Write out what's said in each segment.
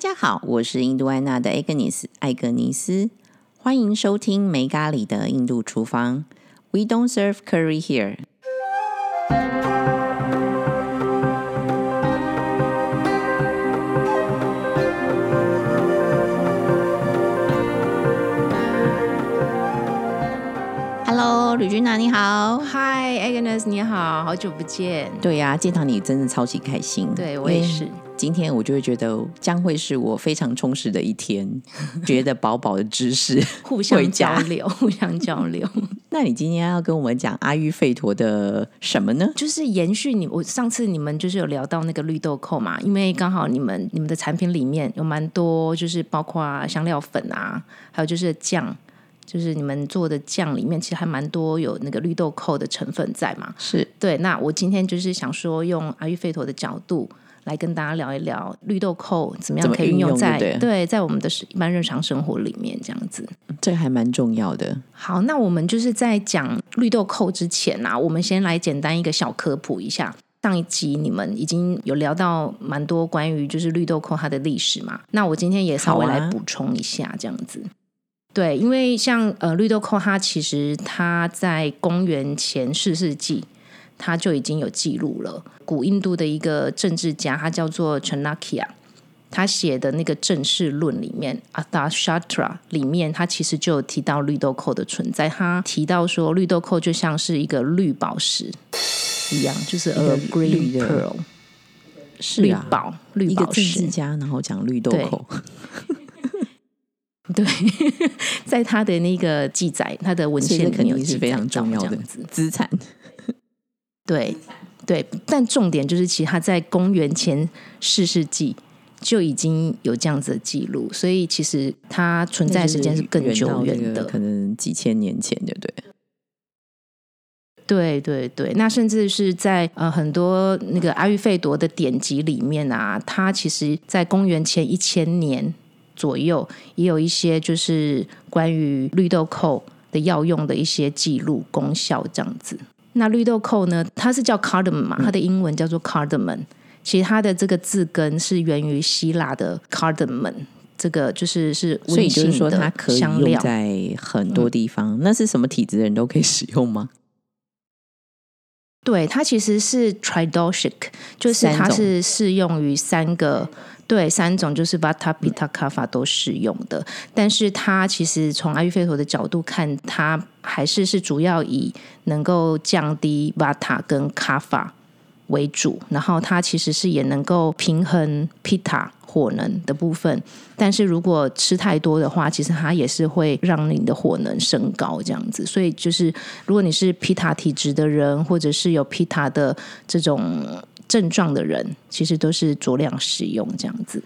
家好，我是印度安娜的 Agnes 艾格尼斯，欢迎收听没咖喱的印度厨房。We don't serve curry here。Hello，吕君娜你好。Hi Agnes，你好，好久不见。对呀、见到你真的超级开心。对我也是。今天我就会觉得将会是我非常充实的一天，觉得饱饱的知识。互相交流，互相交流，那你今天要跟我们讲阿育吠陀的什么呢？就是延续你我上次你们就是有聊到那个绿豆蔻嘛，因为刚好你们你们的产品里面有蛮多，就是包括香料粉啊，还有就是酱，就是你们做的酱里面其实还蛮多有那个绿豆蔻的成分在嘛。是对，那我今天就是想说用阿育吠陀的角度。来跟大家聊一聊绿豆蔻怎么样可以用在对对在我们的一般日常生活里面这样子。这个还蛮重要的。好，那我们就是在讲绿豆蔻之前啊，我们先来简单一个小科普一下。上一集你们已经有聊到蛮多关于就是绿豆蔻它的历史嘛，那我今天也稍微来补充一下这样子。对，因为像呃绿豆蔻，它其实它在公元前四世纪，它就已经有记录了。古印度的一个政治家，他叫做 Chanakya，他写的那个《正式论》里面，《Arthashastra》里面，他其实就有提到绿豆蔻的存在。他提到说，绿豆蔻就像是一个绿宝石一样，就是个 a green 绿的 pearl，绿是啊，宝绿一个宝石。政治家，然后讲绿豆对蔻，对，在他的那个记载，他的文献里面有记定是非常重要的。资产。对对，但重点就是，其实他在公元前四世纪就已经有这样子的记录，所以其实它存在的时间是更久远的。可能几千年前，对不对？对对对，那甚至是在呃很多那个阿育吠陀的典籍里面啊，它其实在公元前一千年左右，也有一些就是关于绿豆蔻的药用的一些记录功效这样子。那绿豆蔻呢，它是叫 cardamom 嘛，它的英文叫做 cardamom，其实它的这个字根是源于希腊的 cardamom。这个就是是所以就是说，它可以用在很多地方。那是什么体质的人都可以使用吗？对，它其实是 tridoshic，就是它是适用于三个。对，三种就是 Vata、Pitta、Kapha 都适用的，但是它其实从阿育吠陀的角度看，它还是是主要以能够降低 Vata 跟 Kapha 为主，然后它其实是也能够平衡 Pitta 火能的部分，但是如果吃太多的话，其实它也是会让你的火能升高这样子。所以就是如果你是 Pitta 体质的人，或者是有 Pitta 的这种症状的人，其实都是酌量使用这样子。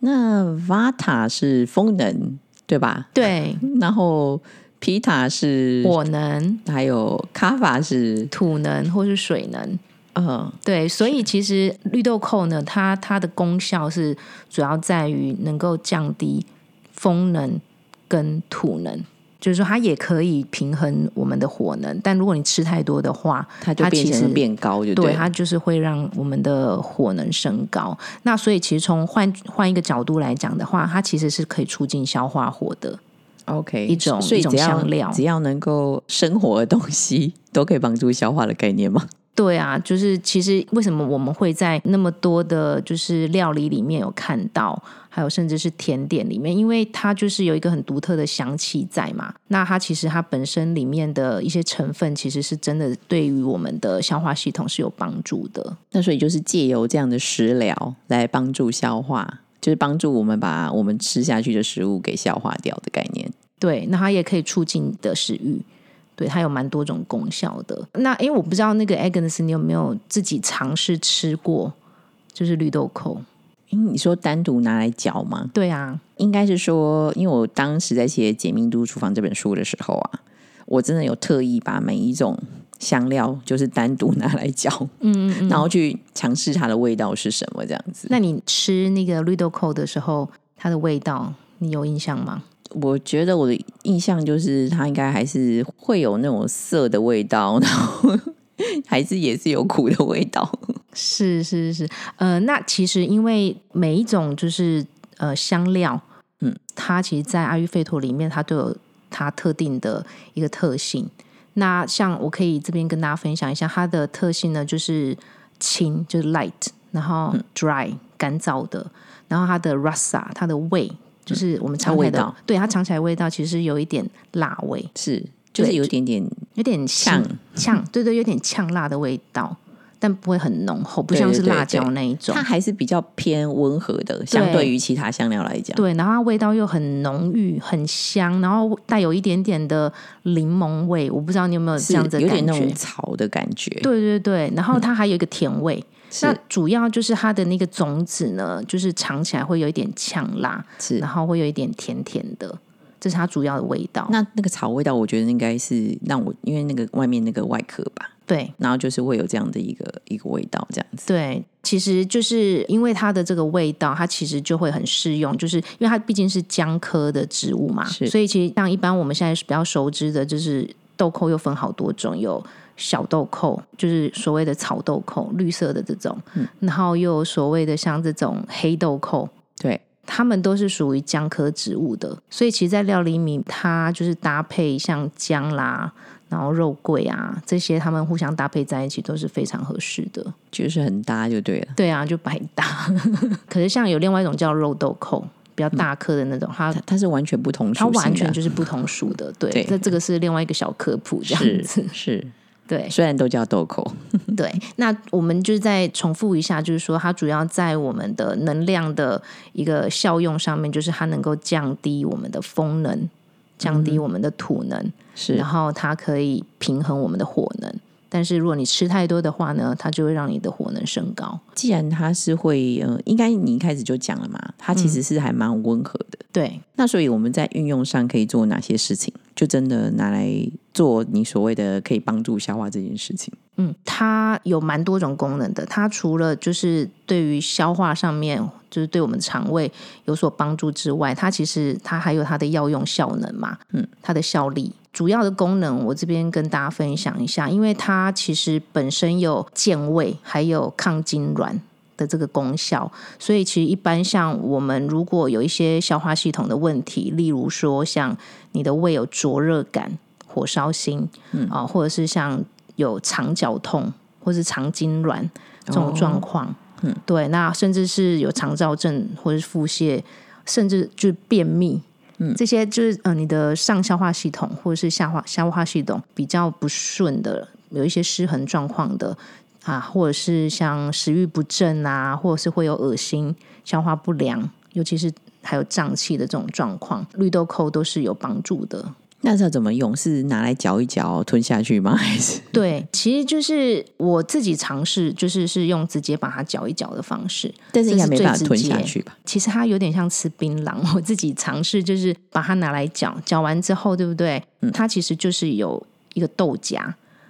那 Vata 是风能，对吧？对，然后 Pita 是火能、还有 Kava 是土能或是水能。嗯对，所以其实绿豆蔻呢，它它的功效是主要在于能够降低风能跟土能，就是说它也可以平衡我们的火能，但如果你吃太多的话，它就变成变高就对了它就是会让我们的火能升高。那所以其实从换换一个角度来讲的话，它其实是可以促进消化火的。OK 一种一种香料只要能够生活的东西都可以帮助消化的概念吗？对啊，就是其实为什么我们会在那么多的，就是料理里面有看到，还有甚至是甜点里面，因为它就是有一个很独特的香气在嘛。那它其实它本身里面的一些成分，其实是真的对于我们的消化系统是有帮助的。那所以就是借由这样的食疗来帮助消化，就是帮助我们把我们吃下去的食物给消化掉的概念。对，那它也可以促进你的食欲。对，它有蛮多种功效的。那因为我不知道那个 Agnes，你有没有自己尝试吃过，就是绿豆蔻？你说单独拿来嚼吗？对啊，应该是说，因为我当时在写《解密都厨房》这本书的时候啊，我真的有特意把每一种香料就是单独拿来嚼，嗯嗯嗯。然后去尝试它的味道是什么这样子。那你吃那个绿豆蔻的时候，它的味道你有印象吗？我觉得我的印象就是它应该还是会有那种涩的味道，然后还是也是有苦的味道。是是是，呃，那其实因为每一种就是呃香料，嗯，它其实，在阿育吠陀里面，它都有它特定的一个特性。那像我可以这边跟大家分享一下它的特性呢，就是轻，就是 light，然后嗯。dry 干燥的，然后它的 rasa 它的味，就是我们尝起来的，它味道。对它尝起来味道其实有一点辣味，是，就是有一点点有点呛呛呛，对对，有点呛辣的味道，但不会很浓厚，不像是辣椒那一种它。还是比较偏温和的，相对于其他香料来讲。对，然后它味道又很浓郁、很香，然后带有一点点的柠檬味，我不知道你有没有这样子的感觉有点那种。草的感觉。对对对，然后它还有一个甜味，是那主要就是它的那个种子呢，就是尝起来会有一点呛辣，是然后会有一点甜甜的，这是它主要的味道。那那个草味道，我觉得应该是让我因为那个外面那个外壳吧，对然后就是会有这样的一个一个味道，这样子。对，其实就是因为它的这个味道，它其实就会很适用，就是因为它毕竟是姜科的植物嘛，所以其实像一般我们现在是比较熟知的，就是豆蔻又分好多种，有小豆蔻，就是所谓的草豆蔻，绿色的这种，然后又有所谓的像这种黑豆蔻。对，它们都是属于姜科植物的，所以其实，在料理里面，它就是搭配像姜啦，然后肉桂啊这些，它们互相搭配在一起都是非常合适的。就是很搭就对了。对啊，就百搭。可是像有另外一种叫肉豆蔻，比较大颗的那种，它它它是完全不同属它，完全就是不同属的。对，那这这个是另外一个小科普，这样是子。是，对虽然都叫豆蔻，对，那我们就是再重复一下，就是说它主要在我们的能量的一个效用上面，就是它能够降低我们的风能，降低我们的土能，是然后它可以平衡我们的火能。但是如果你吃太多的话呢，它就会让你的火能升高。既然它是会，呃，应该你一开始就讲了嘛，它其实是还蛮温和的。对，那所以我们在运用上可以做哪些事情？就真的拿来做你所谓的可以帮助消化这件事情。嗯，它有蛮多种功能的。它除了就是对于消化上面，就是对我们肠胃有所帮助之外，它其实它还有它的药用效能嘛，嗯，它的效力。主要的功能，我这边跟大家分享一下，因为它其实本身有健胃，还有抗痉挛的这个功效，所以其实一般像我们如果有一些消化系统的问题，例如说像你的胃有灼热感、火烧心，嗯。啊，或者是像有肠绞痛或是肠痉挛这种状况，嗯，对，那甚至是有肠燥症或者是腹泻，甚至就是便秘。嗯，这些就是呃，你的上消化系统或者是下化消化系统比较不顺的，有一些失衡状况的啊，或者是像食欲不振啊，或者是会有恶心、消化不良，尤其是还有胀气的这种状况，绿豆蔻都是有帮助的。那是要怎么用？是拿来嚼一嚼吞下去吗？还是对，其实就是我自己尝试，就是是用直接把它嚼一嚼的方式，但是应该没办法吞下去吧？其实它有点像吃槟榔，我自己尝试就是把它拿来嚼，嚼完之后，对不对？它其实就是有一个豆荚，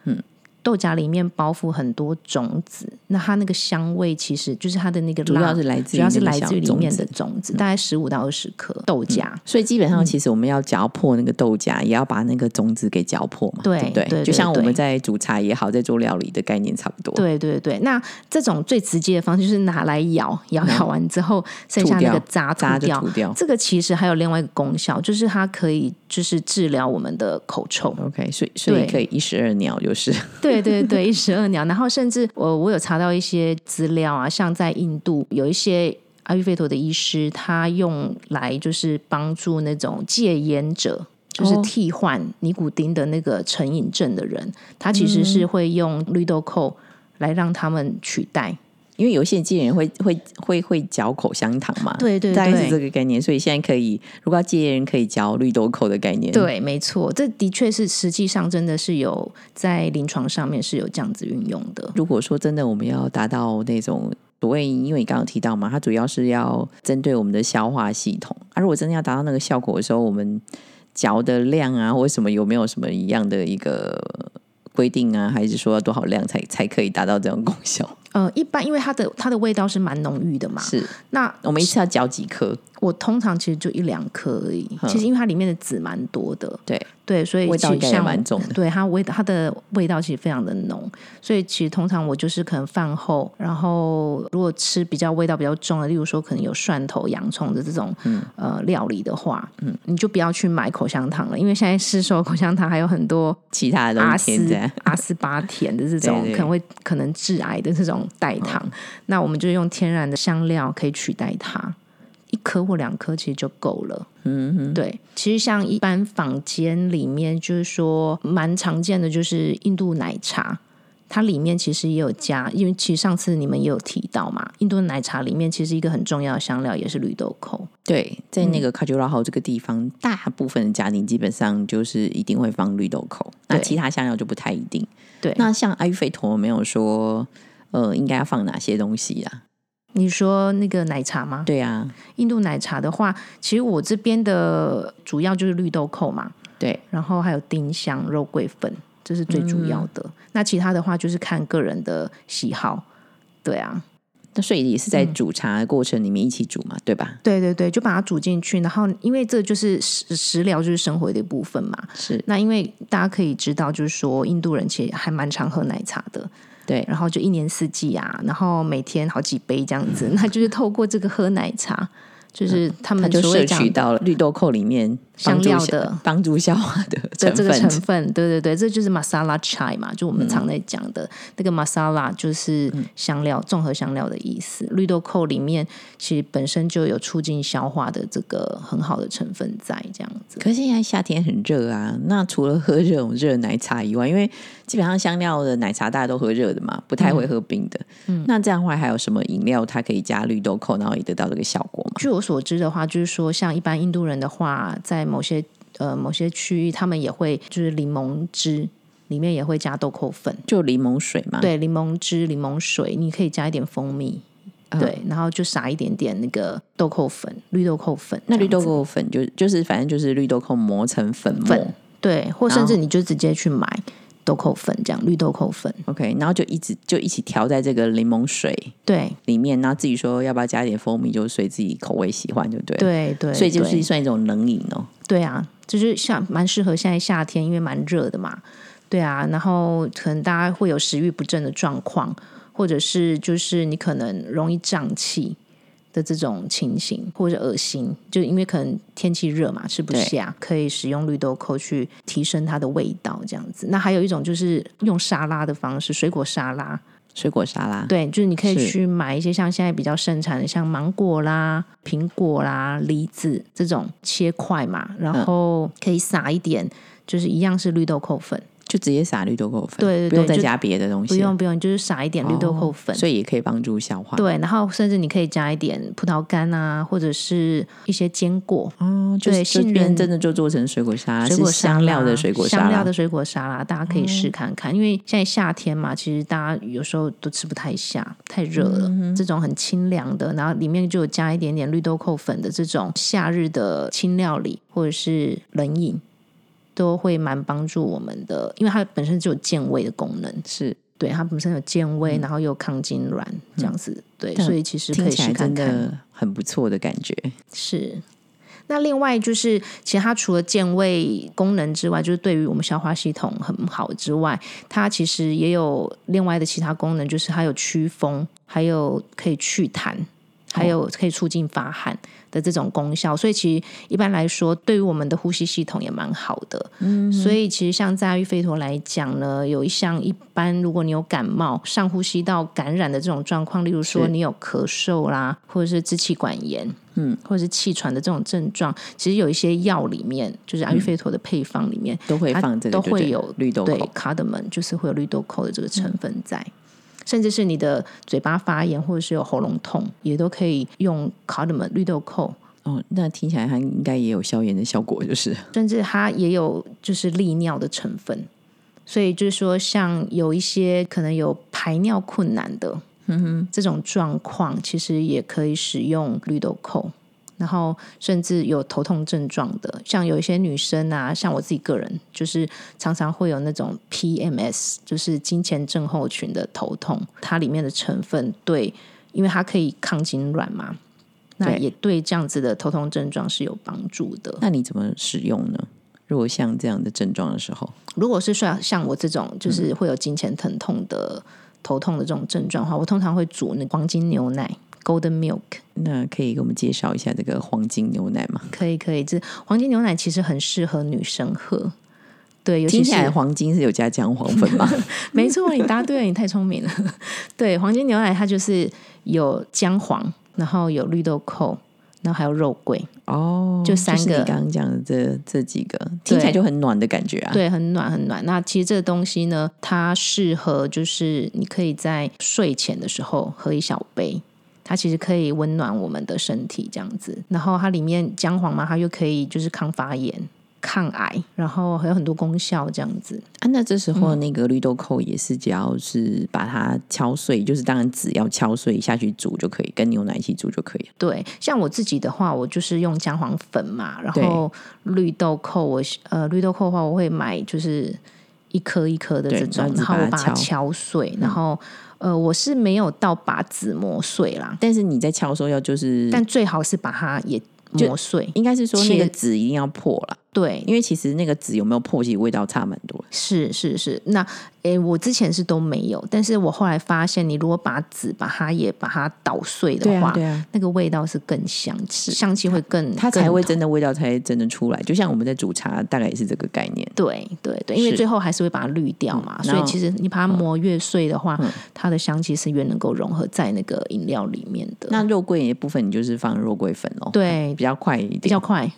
嗯，豆荚里面包覆很多种子，那它那个香味其实就是它的那个主要是来自于主要是来自于里面的种子，大概十五到二十颗豆荚。所以基本上，其实我们要嚼破那个豆荚，也要把那个种子给嚼破嘛，对不对？对对就像我们在煮茶也好，在做料理的概念差不多。对对对，那这种最直接的方式就是拿来咬，咬咬完之后剩下那个渣渣掉。这个其实还有另外一个功效，就是它可以就是治疗我们的口臭。OK，所以所以可以一石二鸟，就是对对对对，一石二鸟。然后甚至我我有查到一些资料啊，像在印度有一些阿育吠陀的医师，他用来就是帮助那种戒烟者。就是哦替换尼古丁的那个成瘾症的人，他其实是会用绿豆蔻来让他们取代。因为有一些戒人会会会会嚼口香糖嘛，对对大概是对这个概念。所以现在可以，如果要戒烟人可以嚼绿豆蔻的概念，，对，没错，这的确是实际上真的是有在临床上面是有这样子运用的。如果说真的我们要达到那种所谓，因为你刚刚提到嘛，它主要是要针对我们的消化系统。而、如果真的要达到那个效果的时候，我们嚼的量啊，或什么有没有什么一样的一个规定啊？还是说要多少量才才可以达到这种功效？呃，一般因为它的它的味道是蛮浓郁的嘛，是那我们一次要嚼几颗？我通常其实就一两颗而已。其实因为它里面的籽蛮多的，对对，所以味道也蛮重的。对它味它的味道其实非常的浓，所以其实通常我就是可能饭后，然后如果吃比较味道比较重的，例如说可能有蒜头、洋葱的这种、呃料理的话，嗯，你就不要去买口香糖了，因为现在市售口香糖还有很多其他的阿斯，阿斯巴甜的这 种可能会可能致癌的这种代糖，那我们就用天然的香料可以取代它，一颗或两颗其实就够了。嗯哼，对，其实像一般坊间里面，就是说蛮常见的，就是印度奶茶。它里面其实也有加，因为其实上次你们也有提到嘛，印度奶茶里面其实一个很重要的香料也是绿豆蔻。对，在那个卡丘拉号这个地方，大部分的家庭基本上就是一定会放绿豆蔻，那其他香料就不太一定。对，那像阿育吠陀没有说，呃，应该要放哪些东西啊？你说那个奶茶吗？对啊，印度奶茶的话，其实我这边的主要就是绿豆蔻嘛，对，然后还有丁香、肉桂粉，这是最主要的。那其他的话就是看个人的喜好。对啊，那所以也是在煮茶的过程里面一起煮嘛，对吧？对对对，就把它煮进去，然后因为这就是食食疗，就是生活的一部分嘛。是那因为大家可以知道，就是说印度人其实还蛮常喝奶茶的，对，然后就一年四季啊，然后每天好几杯这样子，那就是透过这个喝奶茶，就是他们它就摄取到了绿豆蔻里面香料的帮助消化的 的成这个成分。分，对对对，这就是 masala chai 嘛，就我们常在讲的、那个 masala 就是香料、综合香料的意思。绿豆蔻里面其实本身就有促进消化的这个很好的成分在，这样子。可是现在夏天很热啊，那除了喝这种热奶茶以外，因为基本上香料的奶茶大家都喝热的嘛，不太会喝冰的。嗯，那这样的话还有什么饮料它可以加绿豆蔻，然后也得到这个效果吗？据我所知的话，就是说像一般印度人的话，在某些呃某些区域，他们也会就是柠檬汁里面也会加豆蔻粉，就柠檬水嘛。，对，柠檬汁、柠檬水，你可以加一点蜂蜜。嗯对，然后就撒一点点那个豆蔻粉，绿豆蔻粉。那绿豆蔻粉就就是反正就是绿豆蔻磨成粉末。粉，对，或甚至你就直接去买豆蔻粉，这样绿豆蔻粉。OK，然后就一直就一起调在这个柠檬水对，里面，然后自己说要不要加一点蜂蜜，就随自己口味喜欢就对。，对对，所以就是算一种冷饮哦。对啊，就是像蛮适合现在夏天，因为蛮热的嘛。对啊，然后可能大家会有食欲不振的状况，或者是就是你可能容易胀气的这种情形，或者恶心，就因为可能天气热嘛，吃不下，可以使用绿豆蔻去提升它的味道，这样子。那还有一种就是用沙拉的方式，水果沙拉，水果沙拉，对，就是你可以去买一些像现在比较盛产的，像芒果啦、苹果啦、梨子这种切块嘛，然嗯后可以撒一点，就是一样是绿豆蔻粉，就直接撒绿豆蔻粉，对对对不用再加别的东西，不用不用，就是撒一点绿豆蔻粉。哦所以也可以帮助消化。对，然后甚至你可以加一点葡萄干啊，或者是一些坚果，哦，就对杏仁真的就做成水果沙拉，水果是香料的水果沙拉，香料的水果沙拉，大家可以试看看。因为现在夏天嘛，其实大家有时候都吃不太下，太热了。嗯这种很清凉的，然后里面就有加一点点绿豆蔻粉的这种夏日的轻料理或者是冷饮，都会蛮帮助我们的，因为它本身就有健胃的功能。是对，它本身有健胃，然后又抗痉挛这样子。对，所以其实可以听起来真试看看。的很不错的感觉。是。那另外就是，其实它除了健胃功能之外，就是对于我们消化系统很好之外，它其实也有另外的其他功能，就是它有祛风，还有可以祛痰，还有可以促进发汗的这种功效。所以其实一般来说，对于我们的呼吸系统也蛮好的。嗯，所以其实像在阿育吠陀来讲呢，有一项一般如果你有感冒、上呼吸道感染的这种状况，例如说你有咳嗽啦，或者是支气管炎。嗯，或者是气喘的这种症状，其实有一些药里面，就是阿育吠陀的配方里面，都会放这个都会有对绿豆蔻，卡德门，就是会有绿豆蔻的这个成分在。甚至是你的嘴巴发炎或者是有喉咙痛，也都可以用卡德门绿豆蔻，哦，那听起来它应该也有消炎的效果，就是甚至它也有就是利尿的成分。所以就是说，像有一些可能有排尿困难的，嗯哼，这种状况，其实也可以使用绿豆蔻。然后甚至有头痛症状的，像有一些女生啊，像我自己个人，就是常常会有那种 PMS，就是金钱症候群的头痛，它里面的成分对，因为它可以抗痉挛嘛，那也对这样子的头痛症状是有帮助的。那你怎么使用呢？如果像这样的症状的时候，如果是像像我这种就是会有经前疼痛的头痛的这种症状的话，我通常会煮那黄金牛奶 （Golden Milk）。那可以给我们介绍一下这个黄金牛奶吗？可以，可以，这黄金牛奶其实很适合女生喝。对，尤其是听起来黄金是有加姜黄粉吗？没错，你答对了，你太聪明了。对，黄金牛奶它就是有姜黄，然后有绿豆蔻，然后还有肉桂，哦，就三个是你刚刚讲的这这几个，听起来就很暖的感觉啊。对，很暖很暖。那其实这个东西呢，它适合就是你可以在睡前的时候喝一小杯。它其实可以温暖我们的身体，这样子。然后它里面姜黄嘛，它又可以就是抗发炎、抗癌，然后还有很多功效，这样子。啊，那这时嗯候那个绿豆蔻也是，只要是把它敲碎，就是当然籽要敲碎下去煮就可以，跟牛奶一起煮就可以了。对，像我自己的话，我就是用姜黄粉嘛，然后绿豆蔻我，呃绿豆蔻的话，我会买就是一颗一颗的对这种，然后然后我把它敲敲碎，然后呃我是没有到把纸磨碎啦，但是你在敲的时候要就是，但最好是把它也磨碎。应该是说那个切籽一定要破了，对，因为其实那个籽有没有破，其实味道差蛮多。是是是，那诶，我之前是都没有，但是我后来发现，你如果把籽把它也把它捣碎的话，对啊，那个味道是更香气，香气会更它才会真的味道才真的出来。就像我们在煮茶，大概也是这个概念。对对对，因为最后还是会把它滤掉嘛，嗯所以其实你把它磨越碎的话，嗯它的香气是越能够融合在那个饮料里面的。那肉桂的部分，你就是放肉桂粉哦，，对比较快一点，比较快，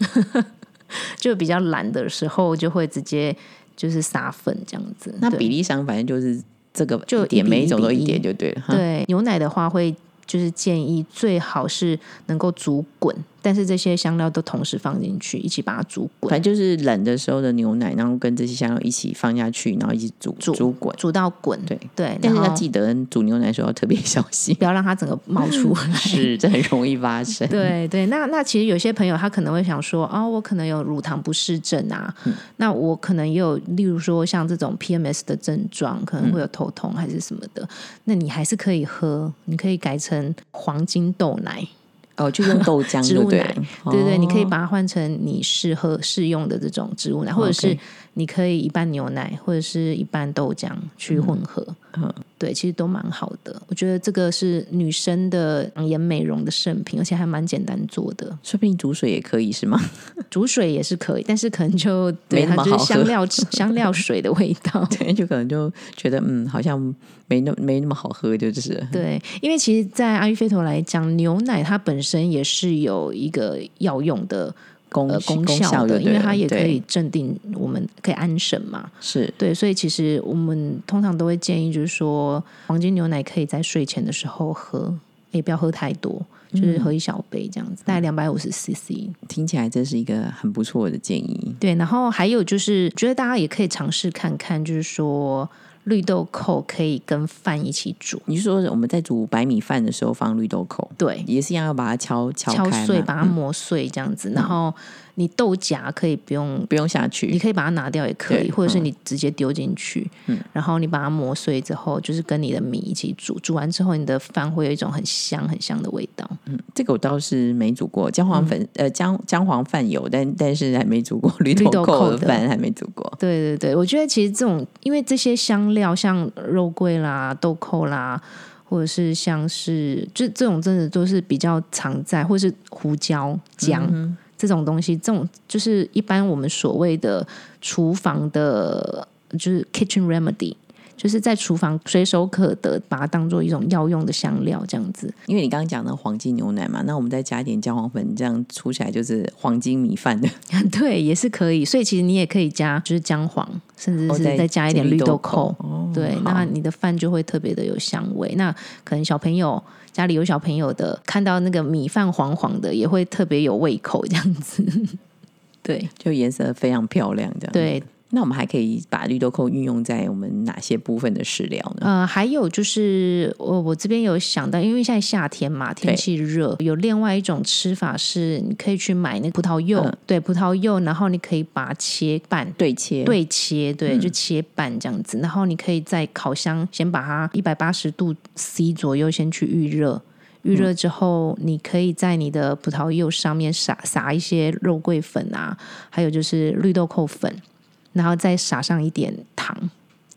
就比较懒的时候就会直接就是撒粉这样子。那比例上反正就是这个就一点，每一种都一点就对了。对牛奶的话会。就是建议最好是能够煮滚，但是这些香料都同时放进去，一起把它煮滚，反正就是冷的时候的牛奶，然后跟这些香料一起放下去，然后一起煮煮煮滚。煮到滚。对对，但是要记得煮牛奶的时候要特别小心，不要让它整个冒出来。是这很容易发生。对对，那那其实有些朋友他可能会想说，哦，我可能有乳糖不适症啊，那我可能也有，例如说像这种 PMS 的症状，可能会有头痛还是什么的，那你还是可以喝，你可以改成黄金豆奶，哦，就用豆浆 植物奶对，对对，你可以哦。把它换成你适合适用的这种植物奶，或者是你可以一半牛奶或者是一半豆浆去混合，嗯对，其实都蛮好的。我觉得这个是女生的养颜美容的圣品，而且还蛮简单做的。说不定煮水也可以是吗？煮水也是可以，但是可能就对没那么它就是好喝香料香料水的味道。对，就可能就觉得嗯，好像没那没那么好喝，就是对，因为其实，在阿育吠陀来讲，牛奶它本身也是有一个药用的功呃功功效的，因为它也可以镇定，我们可以安神嘛。是对，所以其实我们通常都会建议，就是说黄金牛奶可以在睡前的时候喝，也不要喝太多，就是喝一小杯这样子，大概两百五十 CC。听起来这是一个很不错的建议。对，然后还有就是，觉得大家也可以尝试看看，就是说绿豆蔻可以跟饭一起煮，你是说我们在煮白米饭的时候放绿豆蔻，对，也是一样要把它敲敲敲碎，开把它磨碎这样子。然后你豆荚可以不用，不用下去。你，可以把它拿掉也可以，或者是嗯。你直接丢进去，然后你把它磨碎之后，就是跟你的米一起煮，煮完之后你的饭会有一种很香很香的味道。嗯这个我倒是没煮过，姜黄粉、呃姜姜黄饭有，但但是还没煮过绿豆蔻豆蔻的。的饭，还没煮过。对对对，我觉得其实这种，因为这些香料像肉桂啦、豆蔻啦，或者是像是就这种真的都是比较常在，或是胡椒、姜、这种东西，这种就是一般我们所谓的厨房的，就是 kitchen remedy。就是在厨房随手可得，把它当做一种药用的香料这样子。因为你刚刚讲的黄金牛奶嘛，那我们再加一点姜黄粉，这样出起来就是黄金米饭的。对，也是可以。所以其实你也可以加，就是姜黄，甚至是哦再再加一点绿豆蔻。哦对，好那你的饭就会特别的有香味。那可能小朋友家里有小朋友的，看到那个米饭黄黄的，也会特别有胃口这样子。对就颜色非常漂亮，这样。，对，那我们还可以把绿豆蔻运用在我们哪些部分的食疗呢？呃，还有就是我我这边有想到，因为现在夏天嘛，天气热，有另外一种吃法是，你可以去买那个葡萄柚，嗯。对，葡萄柚，然后你可以把它切半，对切，对切，对，就切半这样子。然后你可以在烤箱先把它一百八十度 C 左右先去预热，预热之后，你可以在你的葡萄柚上面撒撒一些肉桂粉啊，还有就是绿豆蔻粉，然后再撒上一点糖，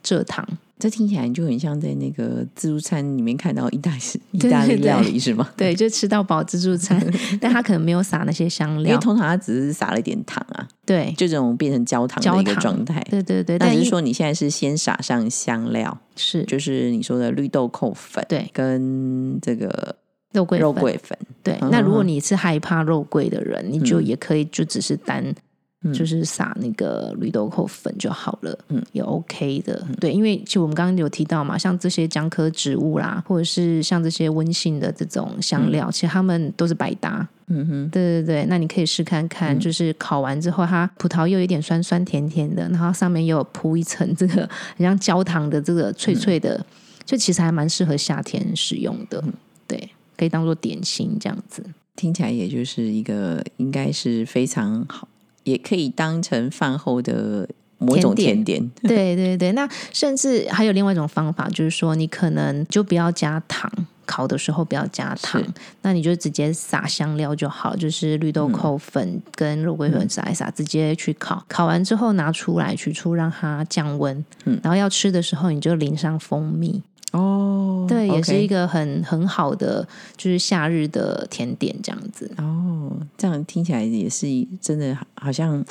蔗糖。这听起来就很像在那个自助餐里面看到意大利意大利料理是吗？对，就吃到饱自助餐，但他可能没有撒那些香料。因为通常他只是撒了一点糖啊，对，就这种变成焦糖的一个状态。对对对，但是说你现在是先撒上香料，是就是你说的绿豆蔻粉，对跟这个肉桂粉肉桂粉，对，嗯那如果嗯你是害怕肉桂的人，你就也可以就只是单。嗯就是撒那个绿豆蔻粉就好了，嗯嗯，也 OK 的。对，因为其实我们刚刚有提到嘛，像这些姜科植物啦，或者是像这些温性的这种香料，其实它们都是百搭。嗯哼，对对对，那你可以试看看，就是烤完之后，它葡萄又有一点酸酸甜甜的，然后上面又有铺一层这个很像焦糖的这个脆脆的，就其实还蛮适合夏天使用的。对，可以当做点心这样子。听起来也就是一个应该是非常好，也可以当成饭后的某一种甜甜点。对对对，那甚至还有另外一种方法，就是说你可能就不要加糖。烤的时候不要加糖，那你就直接撒香料就好，就是绿豆蔻粉跟肉桂粉撒一撒，直接去烤。烤完之后拿出来取出，让它降温。嗯然后要吃的时候你就淋上蜂蜜，哦，对，也是一个个很很好的就是夏日的甜点这样子。哦，这样听起来也是真的，好像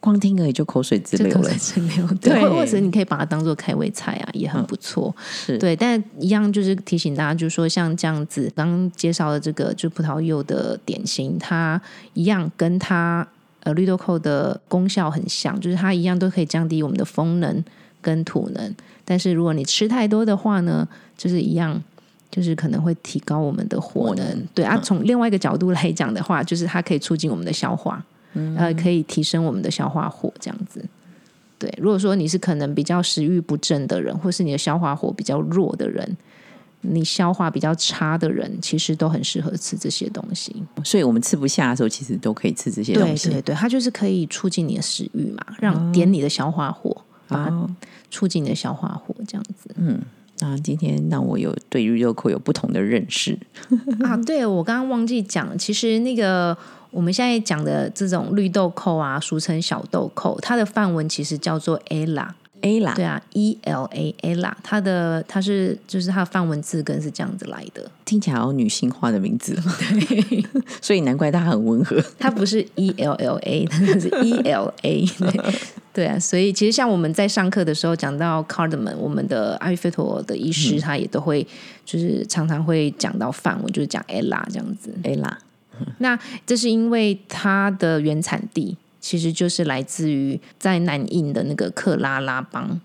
光听而已就口水直流了 对，或或者你可以把它当做开胃菜啊，也很不错。是，对，但一样就是提醒大家，就是说像这样子，刚刚介绍的这个就葡萄柚的点心，它一样跟它呃绿豆蔻的功效很像，就是它一样都可以降低我们的风能跟土能。但是如果你吃太多的话呢，就是一样。就是可能会提高我们的火能，能对啊。从另外一个角度来讲的话，就是它可以促进我们的消化，呃，可以提升我们的消化火，这样子。对，如果说你是可能比较食欲不振的人，或是你的消化火比较弱的人，你消化比较差的人，其实都很适合吃这些东西。所以我们吃不下的时候，其实都可以吃这些东西。对对对，它就是可以促进你的食欲嘛，让点你的消化火，把它哦，促进你的消化火，这样子。嗯那今天让我有对于豆蔻有不同的认识。啊，对我刚刚忘记讲，其实那个我们现在讲的这种绿豆蔻啊，俗称小豆蔻，它的范文其实叫做 ella。A 啦，对啊，E L A ella，它的它是就是它的范文字根是这样子来的，听起来好女性化的名字，对。所以难怪它很温和。它不是 E L L A，它是 E L A 对。对啊，所以其实像我们在上课的时候讲到 cardamom，我们的阿育吠陀的医师他也都会就是常常会讲到范文，就是讲 ella 这样子。A 啦，那这是因为它的原产地其实就是来自于在南印的那个克拉拉邦，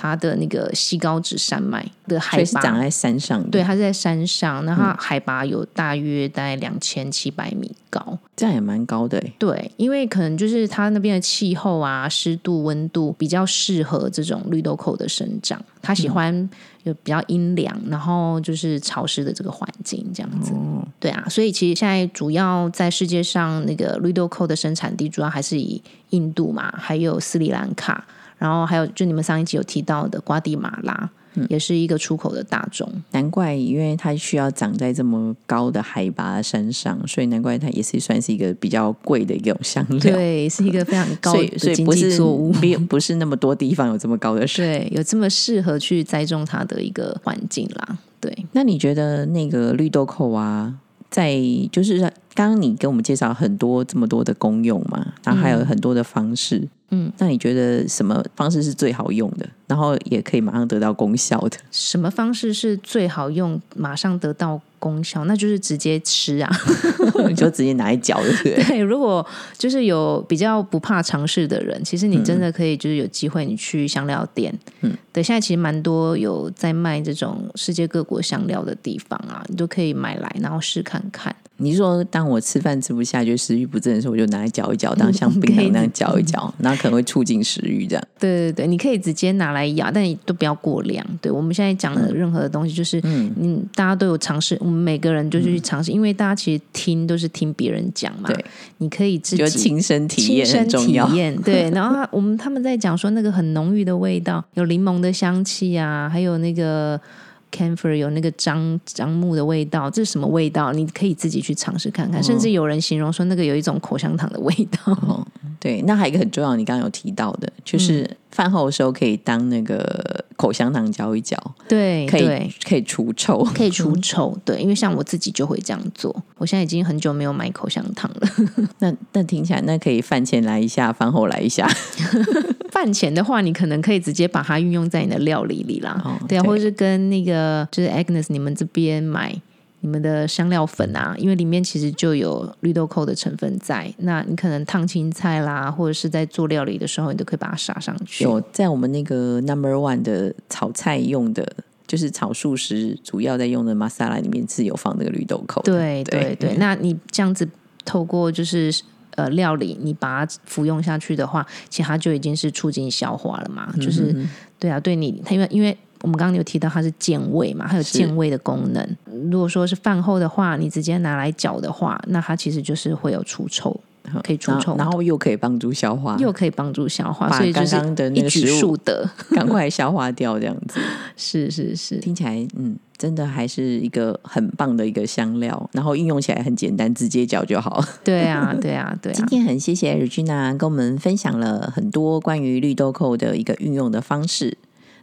它的那个西高指山脉的海拔，长在山上的。对，，它是在山上，那它海拔有大约大概两千七百米高。这样也蛮高的欸。对，因为可能就是它那边的气候啊、湿度、温度比较适合这种绿豆蔻的生长，它喜欢有比较阴凉，然后就是潮湿的这个环境这样子。对啊，所以其实现在主要在世界上那个绿豆蔻的生产地，主要还是以印度嘛，还有斯里兰卡，然后还有就你们上一集有提到的瓜地马拉。也是一个出口的大众，难怪，因为它需要长在这么高的海拔的山上，所以难怪它也是算是一个比较贵的一种香料。对，是一个非常高的经济作物。不不是那么多地方有这么高的水。对，有这么适合去栽种它的一个环境啦。对，那你觉得那个绿豆蔻啊，在就是刚刚你跟我们介绍很多这么多的功用嘛，然后还有很多的方式，嗯，嗯。那你觉得什么方式是最好用的，然后也可以马上得到功效的？什么方式是最好用，马上得到功效？那就是直接吃啊。你就直接拿来嚼，对不对？对，如果就是有比较不怕尝试的人，其实你真的可以就是有机会你去香料店，嗯，对，现在其实蛮多有在卖这种世界各国香料的地方啊，你都可以买来然后试看看。你是说，当我吃饭吃不下，就食欲不振的时候，我就拿来嚼一嚼，当像槟那样嚼一嚼，然后可能会促进食欲，这样。对对对，你可以直接拿来咬，但你都不要过量。对我们现在讲的任何的东西，就是嗯嗯，大家都有尝试，我们每个人就去尝试，因为大家其实听都是听别人讲嘛，对，你可以自己亲身体验亲身体。验，对。然后我们他们在讲说那个很浓郁的味道，有柠檬的香气啊，还有那个 camphor 有那个樟樟木的味道，这是什么味道？你可以自己去尝试看看。甚至有人形容说，那个有一种口香糖的味道。对，那还有一个很重要，你刚刚有提到的，就是饭后的时候可以当那个口香糖嚼一嚼，对，可以可以除臭，可以除臭。对，因为像我自己就会这样做。我现在已经很久没有买口香糖了。那那听起来，那可以饭前来一下，饭后来一下。饭前的话，你可能可以直接把它运用在你的料理里啦。对啊，或者是跟那个就是 Agnes 你们这边买。你们的香料粉啊，因为里面其实就有绿豆蔻的成分在，那你可能烫青菜啦，或者是在做料理的时候，你都可以把它撒上去。有在我们那个 Number One 的炒菜用的，就是炒素食主要在用的玛莎拉里面自有放那个绿豆蔻。对对对，那你这样子透过就是呃料理，你把它服用下去的话，其实它就已经是促进消化了嘛。就是对啊，对你，它因为因为。我们刚刚有提到它是健胃嘛，它有健胃的功能。如果说是饭后的话，你直接拿来搅的话，那它其实就是会有除臭，可以除臭，然后又可以帮助消化，又可以帮助消化，所以刚刚的那个食物的 赶快消化掉，这样子 是是是，听起来嗯，真的还是一个很棒的一个香料，然后运用起来很简单，直接搅就好。对啊，对啊，对啊。今天很谢谢 Regina 跟我们分享了很多关于绿豆蔻的一个运用的方式。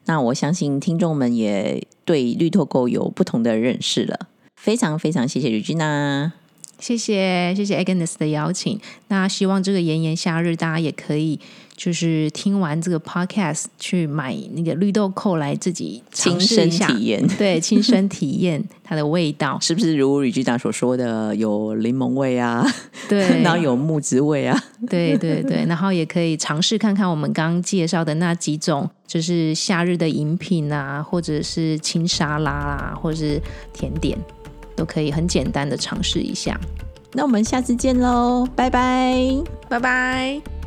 那我相信听众们也对绿拓狗有不同的认识了。非常非常谢谢吕君娜，谢谢谢谢 Agnes 的邀请。那希望这个炎炎夏日，大家也可以。就是听完这个 podcast 去买那个绿豆蔻来自己亲身体验，对，亲身体验它的味道，是不是如吕局长所说的有柠檬味啊？对，然后有木质味啊？对对对，然后也可以尝试看看我们刚刚介绍的那几种，就是夏日的饮品啊，或者是轻沙拉啦，或者是甜点，都可以很简单的尝试一下。那我们下次见喽，拜拜，拜拜。